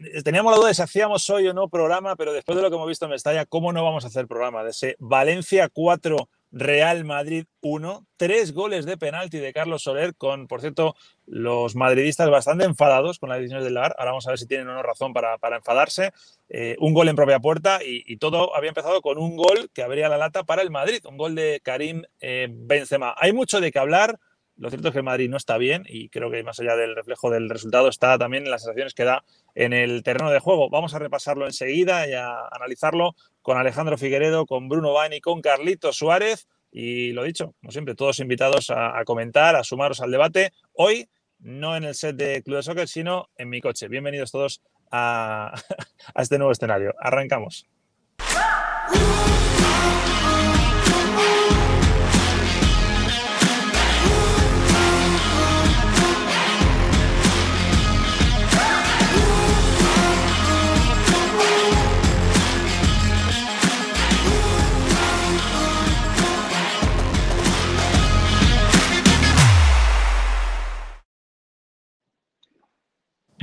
Eh, eh, teníamos la duda de si hacíamos hoy o no programa, pero después de lo que hemos visto en Mestalla, ¿cómo no vamos a hacer programa? De ese Valencia 4, Real Madrid 1, tres goles de penalti de Carlos Soler, con, por cierto, los madridistas bastante enfadados con las decisiones del LAR. Ahora vamos a ver si tienen o no razón para, enfadarse. Eh, un gol en propia puerta y, todo había empezado con un gol que abría la lata para el Madrid, un gol de Karim Benzema. Hay mucho de qué hablar. Lo cierto es que el Madrid no está bien y creo que más allá del reflejo del resultado está también en las sensaciones que da en el terreno de juego. Vamos a repasarlo enseguida y a analizarlo con Alejandro Figueredo, con Bruno Bani, con Carlito Suárez y lo dicho, como siempre, todos invitados a, comentar, a sumaros al debate. Hoy no en el set de Club de Soccer, sino en mi coche. Bienvenidos todos a, a este nuevo escenario. Arrancamos.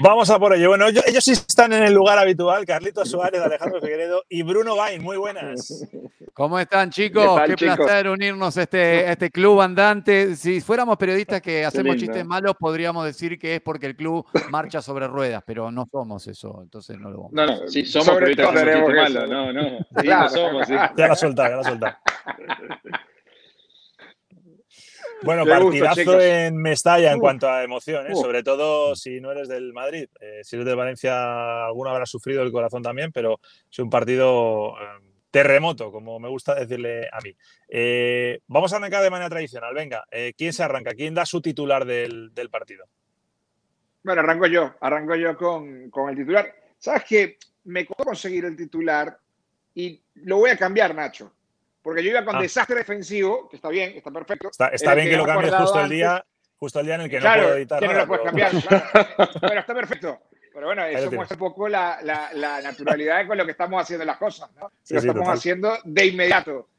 Vamos a por ello. Bueno, ellos, sí están en el lugar habitual. Carlitos Suárez, Alejandro Figueredo y Bruno Gain. Muy buenas. ¿Cómo están, chicos? Qué, placer unirnos a este, este club andante. Si fuéramos periodistas que hacemos chistes malos, podríamos decir que es porque el club marcha sobre ruedas, pero no somos eso. Entonces no lo vamos No, no, sí, somos periodistas que hacemos chistes malos. No, no. Sí, no somos. Sí. Ya la soltá, ya la soltá. Bueno, partidazo en Mestalla en cuanto a emociones, sobre todo si no eres del Madrid. Eh, si eres de Valencia, alguno habrá sufrido el corazón también, pero es un partido eh, terremoto, como me gusta decirle a mí. Eh, vamos a arrancar de manera tradicional. Venga, ¿quién se arranca? ¿Quién da su titular del, partido? Bueno, arranco yo, arranco yo con, con el titular. ¿Sabes qué? Me costó conseguir el titular y lo voy a cambiar, Nacho porque yo iba con ah. desastre defensivo, que está bien, está perfecto. Está, bien que, lo cambies justo el día, justo el día en el que no puedo editar. Que no lo puedes cambiar. Pero está perfecto. Pero bueno, eso muestra un poco la, la, naturalidad con lo que estamos haciendo las cosas, ¿no? lo estamos haciendo de inmediato.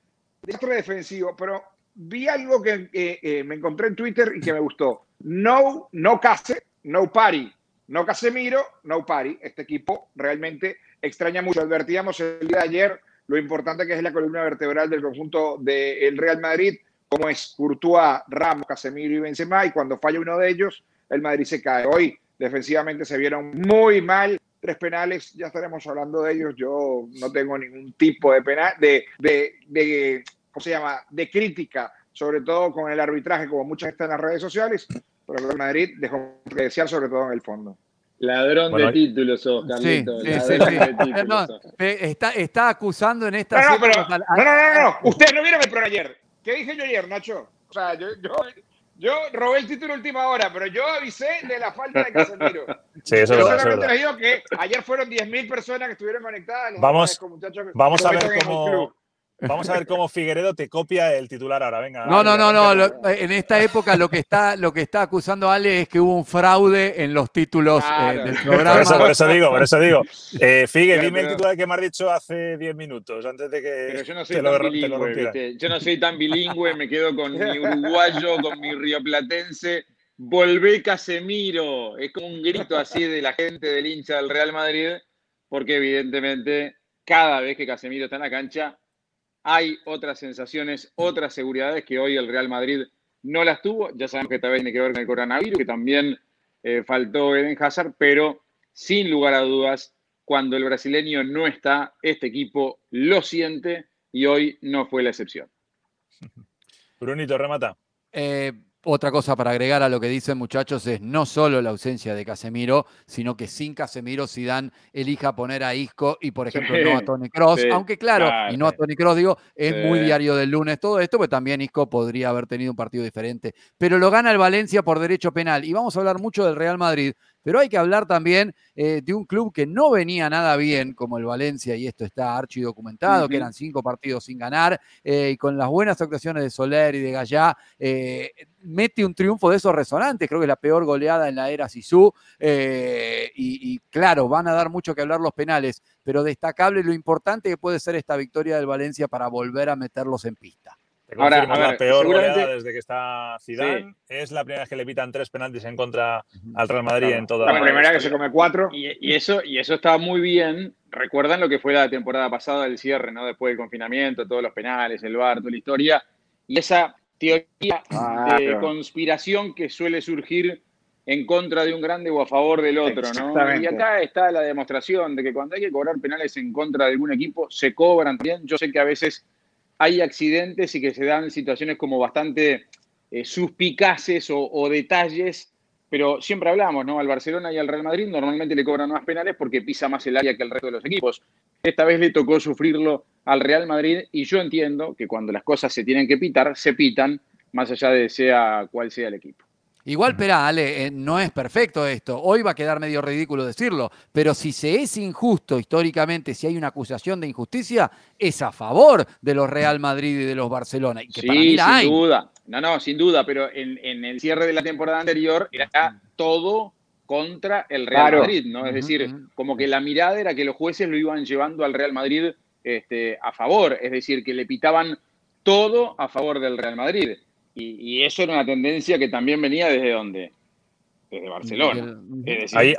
Desastre defensivo, pero vi algo que eh, me encontré en Twitter y que me gustó. No, no Case, no Pari. No Casemiro, no Pari. Este equipo realmente extraña mucho. Advertíamos el día de ayer lo importante que es la columna vertebral del conjunto del Real Madrid, como es Courtois, Ramos, Casemiro y Benzema, y cuando falla uno de ellos, el Madrid se cae. Hoy defensivamente se vieron muy mal, tres penales, ya estaremos hablando de ellos, yo no tengo ningún tipo de penal, de, de, ¿cómo se llama?, de crítica, sobre todo con el arbitraje, como muchas están en las redes sociales, pero el Real Madrid dejó que desear, sobre todo en el fondo. Ladrón de títulos sos, Carlito. Sí, sí, sí, está, acusando en esta. No, no, no, no, no, Ustedes no vieron el pro ayer. ¿Qué dije yo ayer, Nacho? O sea, yo, yo, yo robé el título última hora, pero yo avisé de la falta de Casemiro. Sí, eso yo es solamente les digo que ayer fueron 10.000 personas que estuvieron conectadas. Vamos, vamos a ver cómo Vamos a ver cómo Figueredo te copia el titular ahora. Venga. No, no, no, no. en esta época lo que está, lo que está acusando Ale es que hubo un fraude en los títulos eh, del programa. Por eso, digo, por eso digo. Eh, Figue, dime el titular que me has dicho hace 10 minutos, antes de que pero yo no soy tan bilingüe, Yo no soy tan bilingüe, me quedo con mi uruguayo, con mi rioplatense. Volvé Casemiro. Es como un grito así de la gente del hincha del Real Madrid, porque evidentemente cada vez que Casemiro está en la cancha hay otras sensaciones, otras seguridades que hoy el Real Madrid no las tuvo. Ya sabemos que también tiene que ver con el coronavirus, que también eh, faltó Eden Hazard, pero sin lugar a dudas, cuando el brasileño no está, este equipo lo siente y hoy no fue la excepción. Brunito, remata. Eh, otra cosa para agregar a lo que dicen muchachos es no solo la ausencia de Casemiro, sino que sin Casemiro Zidane elija poner a Isco y por ejemplo no a Tony Cross, aunque claro, y no a Tony Cross digo, es muy diario del lunes todo esto, pero también Isco podría haber tenido un partido diferente, pero lo gana el Valencia por derecho penal. Y vamos a hablar mucho del Real Madrid pero hay que hablar también eh, de un club que no venía nada bien, como el Valencia, y esto está archidocumentado, documentado, que eran cinco partidos sin ganar, eh, y con las buenas actuaciones de Soler y de Gallá, eh, mete un triunfo de esos resonantes, creo que es la peor goleada en la era Sisu, y, y claro, van a dar mucho que hablar los penales, pero destacable lo importante que puede ser esta victoria del Valencia para volver a meterlos en pista. Ahora, la peor goleada desde que está Zidane. Es la primera vez que le pitan tres penaltis en contra al Real Madrid en toda la primera que se come cuatro. Y, eso, y eso estaba muy bien. Recuerdan lo que fue la temporada pasada del cierre, ¿no? Después del confinamiento, todos los penales, el bar, toda la historia. Y esa teoría de conspiración que suele surgir en contra de un grande o a favor del otro, ¿no? Y acá está la demostración de que cuando hay que cobrar penales en contra de algún equipo, se cobran bien. Yo sé que a veces hay accidentes y que se dan situaciones como bastante eh, suspicaces o, detalles, pero siempre hablamos, ¿no? Al Barcelona y al Real Madrid normalmente le cobran más penales porque pisa más el área que el resto de los equipos. Esta vez le tocó sufrirlo al Real Madrid y yo entiendo que cuando las cosas se tienen que pitar, se pitan, más allá de sea cual sea el equipo. Igual, pero Ale, eh, no es perfecto esto. Hoy va a quedar medio ridículo decirlo, pero si se es injusto históricamente, si hay una acusación de injusticia, es a favor de los Real Madrid y de los Barcelona. Y que sí, sin duda. No, no, sin duda, pero en, el cierre de la temporada anterior era todo contra el Real Madrid, ¿no? Es decir, como que la mirada era que los jueces lo iban llevando al Real Madrid este, a favor, es decir, que le pitaban todo a favor del Real Madrid. Y, eso era una tendencia que también venía desde dónde? Desde Barcelona. hay,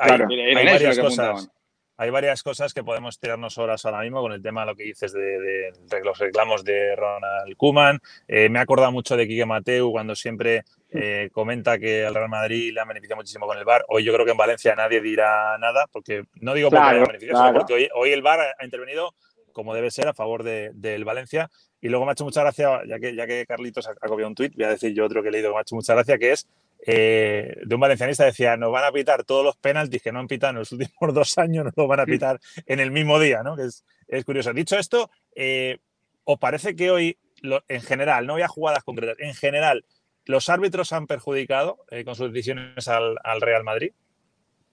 varias cosas. Hay varias cosas que podemos tirarnos horas ahora mismo con el tema de lo que dices de, los reclamos de Ronald Kuman. Eh, me he acordado mucho de Quique Mateu cuando siempre eh, comenta que al Real Madrid le ha beneficiado muchísimo con el VAR. Hoy yo creo que en Valencia nadie dirá nada, porque no digo porque haya beneficiado, sino porque hoy, el VAR ha intervenido como debe ser a favor del Valencia y luego me ha hecho mucha gracia, ya que, ya que Carlitos ha, copiado un tuit, voy a decir yo otro que he leído que me ha hecho mucha gracia, que es eh, de un valencianista, decía, nos van a pitar todos los penaltis que no han pitado en los últimos dos años, nos los van a pitar en el mismo día, ¿no? Que es, curioso. Dicho esto, eh, ¿os parece que hoy, en general, no había jugadas concretas, en general, los árbitros han perjudicado eh, con sus decisiones al Real Madrid?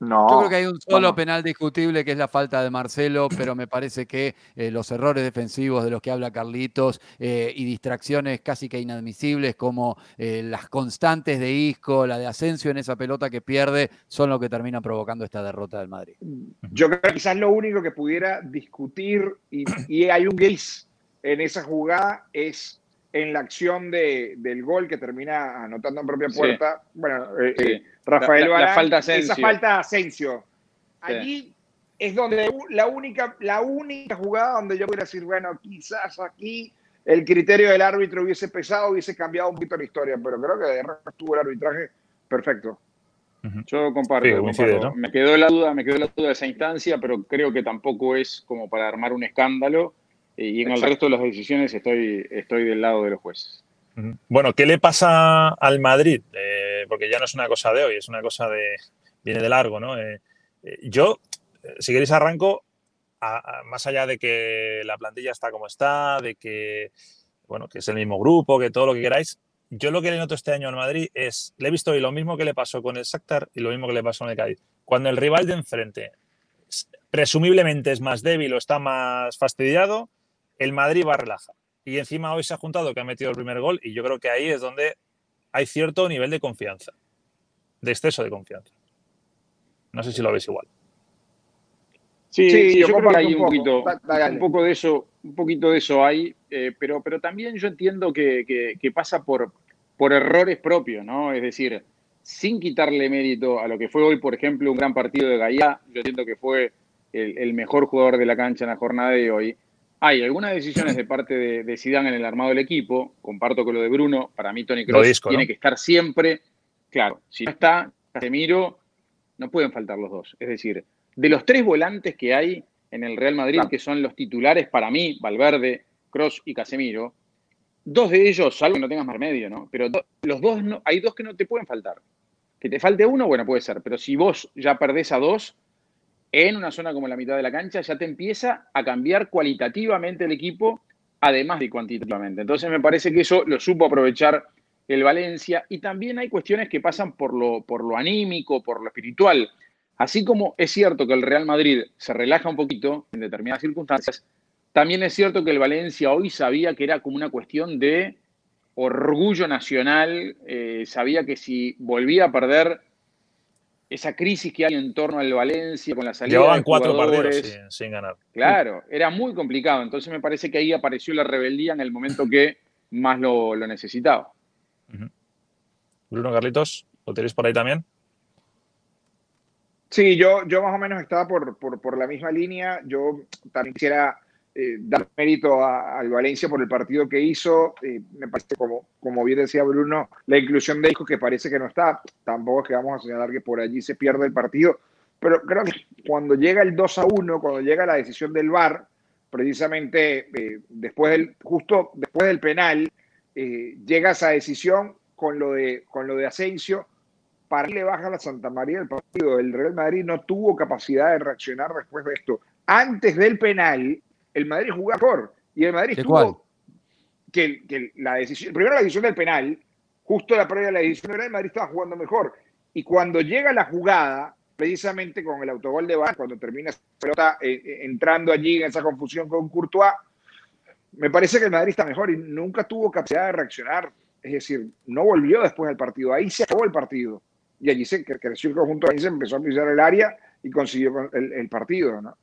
Yo creo que hay un solo penal discutible que es la falta de Marcelo, pero me parece que eh, los errores defensivos de los que habla Carlitos eh, y distracciones casi que inadmisibles como eh, las constantes de Isco, la de Asensio en esa pelota que pierde, son lo que termina provocando esta derrota del Madrid. Yo creo que quizás lo único que pudiera discutir y, y hay un gris en esa jugada es en la acción de, del gol que termina anotando en propia puerta. Bueno, eh, eh, Rafael la, falta esa falta de Asensio. Allí es donde la única, la única jugada donde yo pudiera decir, bueno, quizás aquí el criterio del árbitro hubiese pesado, hubiese cambiado un poquito la historia, pero creo que de resto estuvo el arbitraje perfecto. Yo comparto, me quedó la duda, me quedó la duda de esa instancia, pero creo que tampoco es como para armar un escándalo y en el resto de las decisiones estoy, estoy del lado de los jueces. Bueno, ¿qué le pasa al Madrid? Eh, porque ya no es una cosa de hoy, es una cosa de. viene de largo, ¿no? Eh, eh, yo, si queréis, arranco, más allá de que la plantilla está como está, de que, bueno, que es el mismo grupo, que todo lo que queráis. Yo lo que le noto este año al Madrid es, le he visto hoy lo mismo que le pasó con el Shakhtar y lo mismo que le pasó con el Cádiz. Cuando el rival de enfrente presumiblemente es más débil o está más fastidiado, el Madrid va a relajar. Y encima hoy se ha juntado que ha metido el primer gol y yo creo que ahí es donde hay cierto nivel de confianza, de exceso de confianza. No sé si lo veis igual. Sí, yo, creo que hay un, poquito, un poco de eso, un poquito de eso hay, eh, pero, pero también yo entiendo que, pasa por, por errores propios, ¿no? Es decir, sin quitarle mérito a lo que fue hoy, por ejemplo, un gran partido de Gaia, yo entiendo que fue el, el, mejor jugador de la cancha en la jornada de hoy, hay algunas decisiones de parte de, de Zidane en el armado del equipo, comparto con lo de Bruno, para mí Tony Kroos tiene que estar siempre, claro, si no está Casemiro, no pueden faltar los dos. Es decir, de los tres volantes que hay en el Real Madrid, que son los titulares para mí, Valverde, Cross y Casemiro, dos de ellos, salvo que no tengas más medio, ¿no? Pero los dos, no, hay dos que no te pueden faltar. Que te falte uno, bueno, puede ser, pero si vos ya perdés a dos, en una zona como la mitad de la cancha, ya te empieza a cambiar cualitativamente el equipo, además de cuantitativamente. Entonces me parece que eso lo supo aprovechar el Valencia y también hay cuestiones que pasan por lo, por lo anímico, por lo espiritual. Así como es cierto que el Real Madrid se relaja un poquito en determinadas circunstancias, también es cierto que el Valencia hoy sabía que era como una cuestión de orgullo nacional, eh, sabía que si volvía a perder esa crisis que hay en torno al Valencia con la salida Llevaban cuatro partidos sin, ganar. Claro, era muy complicado. Entonces me parece que ahí apareció la rebeldía en el momento que más lo, necesitaba. Bruno Carlitos, ¿lo tenéis por ahí también? Sí, yo, yo más o menos estaba por, por la misma línea. Yo también quisiera eh, dar mérito al Valencia por el partido que hizo. Eh, me parece, como, como bien decía Bruno, la inclusión de Isco que parece que no está. Tampoco es que vamos a señalar que por allí se pierde el partido. Pero creo que cuando llega el 2 a 1, cuando llega la decisión del VAR, precisamente eh, después del, justo después del penal, llega esa decisión con lo de, con lo de Asensio. Para le baja la Santa María del partido. El Real Madrid no tuvo capacidad de reaccionar después de esto. Antes del penal, el Madrid jugó mejor. Y el Madrid tuvo que, la decisión, primero la decisión del penal, justo la previa de la decisión del Madrid estaba jugando mejor. Y cuando llega la jugada, precisamente con el autogol de Bar, cuando termina esa pelota eh, eh, entrando allí en esa confusión con Courtois, me parece que el Madrid está mejor y nunca tuvo capacidad de reaccionar. Es decir, no volvió después del partido. Ahí se acabó el partido. Y allí se creció el conjunto, ahí se empezó a pisar el área y consiguió el, el partido. ¿no?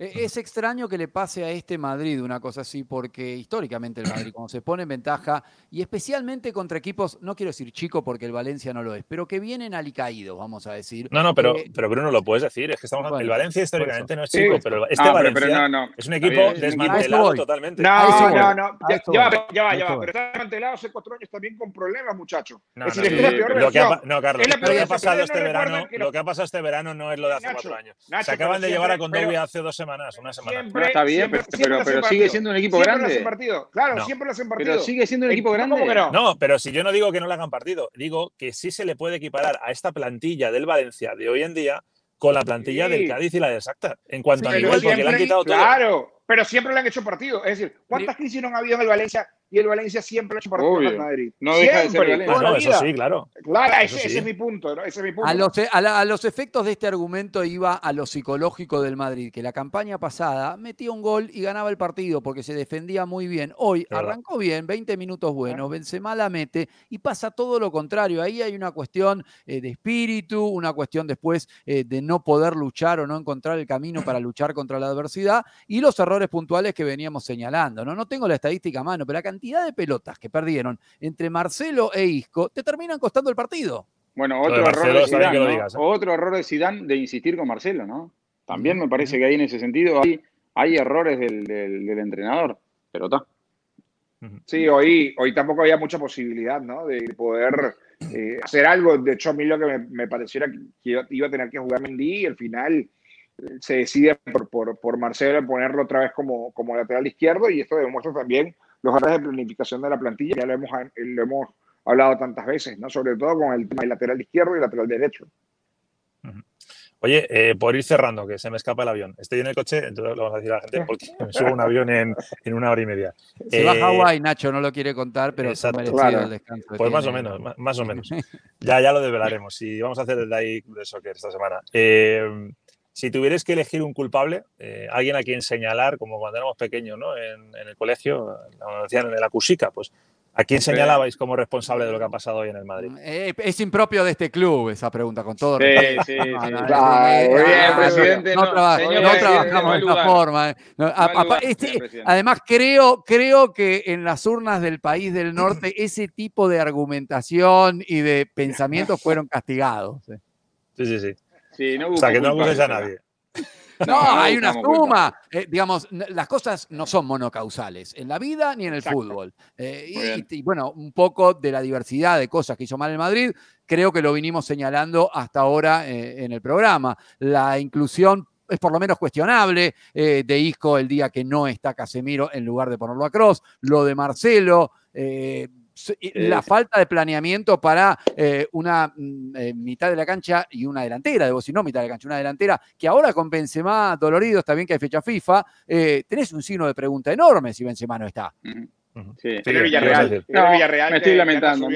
E, es extraño que le pase a este Madrid una cosa así, porque históricamente el Madrid, cuando se pone en ventaja, y especialmente contra equipos, no quiero decir chico porque el Valencia no lo es, pero que vienen alicaídos, vamos a decir. No, no, pero, eh, pero Bruno lo puedes decir, es que estamos el Valencia históricamente no es chico, pero este Valencia es un equipo desmantelado totalmente. No, no, no, ya, va, ya va, ya va, pero está desmantelado hace cuatro años también con problemas, muchacho. No, es decir, es peor lo que ha, no, Carlos, lo que ha pasado este verano, lo que ha pasado este verano no es lo de hace cuatro años. Se acaban de llevar a Condovia hace dos semanas, una semana está bien, pero, sigue siendo un equipo grande. Claro, siempre lo hacen partido. Pero sigue siendo un equipo grande. No? pero si yo no digo que no le hagan partido, digo que sí se le puede equiparar a esta plantilla del Valencia de hoy en día con la plantilla del Cádiz y la del Sacta. En cuanto a nivel, porque le han quitado todo. Claro, pero siempre le han hecho partido. Es decir, ¿cuántas crisis no han habido en el Valencia y el Valencia siempre ha hecho partido con el Madrid. No deja de ser Valencia. No, eso sí, claro. Claro, ese, es mi punto, ¿no? ese, es mi punto. A los, a, los, efectos de este argumento iba a lo psicológico del Madrid, que la campaña pasada metía un gol y ganaba el partido porque se defendía muy bien. Hoy arrancó bien, 20 minutos buenos, Benzema la mete y pasa todo lo contrario. Ahí hay una cuestión eh, de espíritu, una cuestión después eh, de no poder luchar o no encontrar el camino para luchar contra la adversidad y los errores puntuales que veníamos señalando. No, no tengo la estadística a mano, pero la cantidad de pelotas que perdieron entre Marcelo e Isco te terminan costando el partido. Bueno, otro error de Zidane, ¿eh? otro error de Zidane de insistir con Marcelo, ¿no? También me parece que ahí en ese sentido hay, hay errores del, del, entrenador, pero está. Sí, hoy, hoy tampoco había mucha posibilidad, ¿no? De poder eh, hacer algo. De hecho, a mí lo que me, pareciera que iba, a tener que jugar Mendy y al final eh, se decide por, por, por, Marcelo ponerlo otra vez como, como lateral izquierdo y esto demuestra también los errores de planificación de la plantilla, ya lo hemos, lo hemos hablado tantas veces, ¿no? sobre todo con el tema del lateral izquierdo y lateral derecho. Oye, eh, por ir cerrando, que se me escapa el avión. Estoy en el coche, entonces lo vamos a decir a la gente porque me subo un avión en, en una hora y media. Se va a eh, Hawái, Nacho, no lo quiere contar, pero está merecido el descanso. Pues más o menos, más, o menos. ya, ya lo desvelaremos y vamos a hacer el DAI de soccer esta semana. Eh, si tuvierais que elegir un culpable, eh, alguien a quien señalar, como cuando éramos pequeños, ¿no? En, el colegio, nos decían en la cusica, pues ¿A quién señalabais como responsable de lo que ha pasado hoy en el Madrid? Eh, es impropio de este club esa pregunta, con todo sí, Sí, sí, Muy bien, presidente. No, trabajamos de esta forma. además, creo, creo que en las urnas del país del norte ese tipo de argumentación y de pensamientos fueron castigados. Sí, sí, sí o sea, que no acuses a nadie. No, hay una suma. Eh, digamos, las cosas no son monocausales en la vida ni en el fútbol. Eh, y, bueno, un poco de la diversidad de cosas que hizo mal el Madrid, creo que lo vinimos señalando hasta ahora eh, en el programa. La inclusión es por lo menos cuestionable de Isco el día que no está Casemiro en lugar de ponerlo a Cross. Lo de Marcelo la falta de planeamiento para eh, una mm, eh, mitad de la cancha y una delantera, debo decir, no mitad de la cancha, una delantera, que ahora con Benzema dolorido, está bien que hay fecha FIFA, eh, tenés un signo de pregunta enorme si Benzema no está. Sí. Villarreal. me estoy lamentando.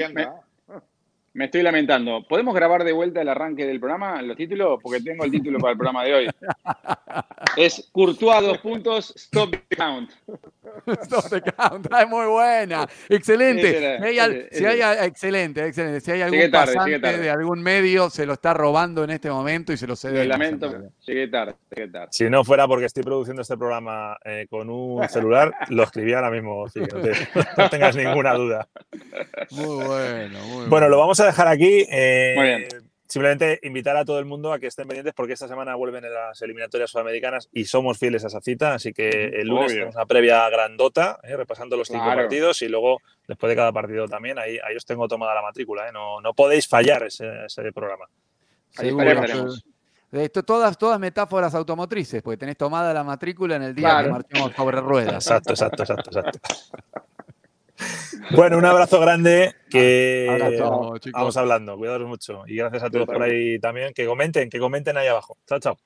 Me estoy lamentando. ¿Podemos grabar de vuelta el arranque del programa, los títulos? Porque tengo el título para el programa de hoy. Es Courtois, dos puntos, stop the count. Stop the count, es muy buena. Excelente. si, hay, excelente, excelente. Si hay algún pasante de algún medio, se lo está robando en este momento y se lo cede. lamento, llegué tarde, llegué tarde. Si no fuera porque estoy produciendo este programa eh, con un celular, lo escribía ahora mismo. no tengas ninguna duda. Muy bueno, muy bueno. Bueno, lo vamos a dejar aquí. Eh, simplemente invitar a todo el mundo a que estén pendientes porque esta semana vuelven las eliminatorias sudamericanas y somos fieles a esa cita. Así que el lunes tenemos una previa grandota, eh, repasando los cinco partidos y luego después de cada partido también. Ahí, ahí os tengo tomada la matrícula. Eh. No, no, podéis fallar ese, programa. Esto, todas, todas metáforas automotrices, porque tenés tomada la matrícula en el día que marchamos sobre ruedas. Exacto, exacto, exacto, exacto. Bueno, un abrazo grande. Que vamos hablando. Cuidados mucho. Y gracias a todos por ahí también. Que comenten, que comenten ahí abajo. Chao, chao.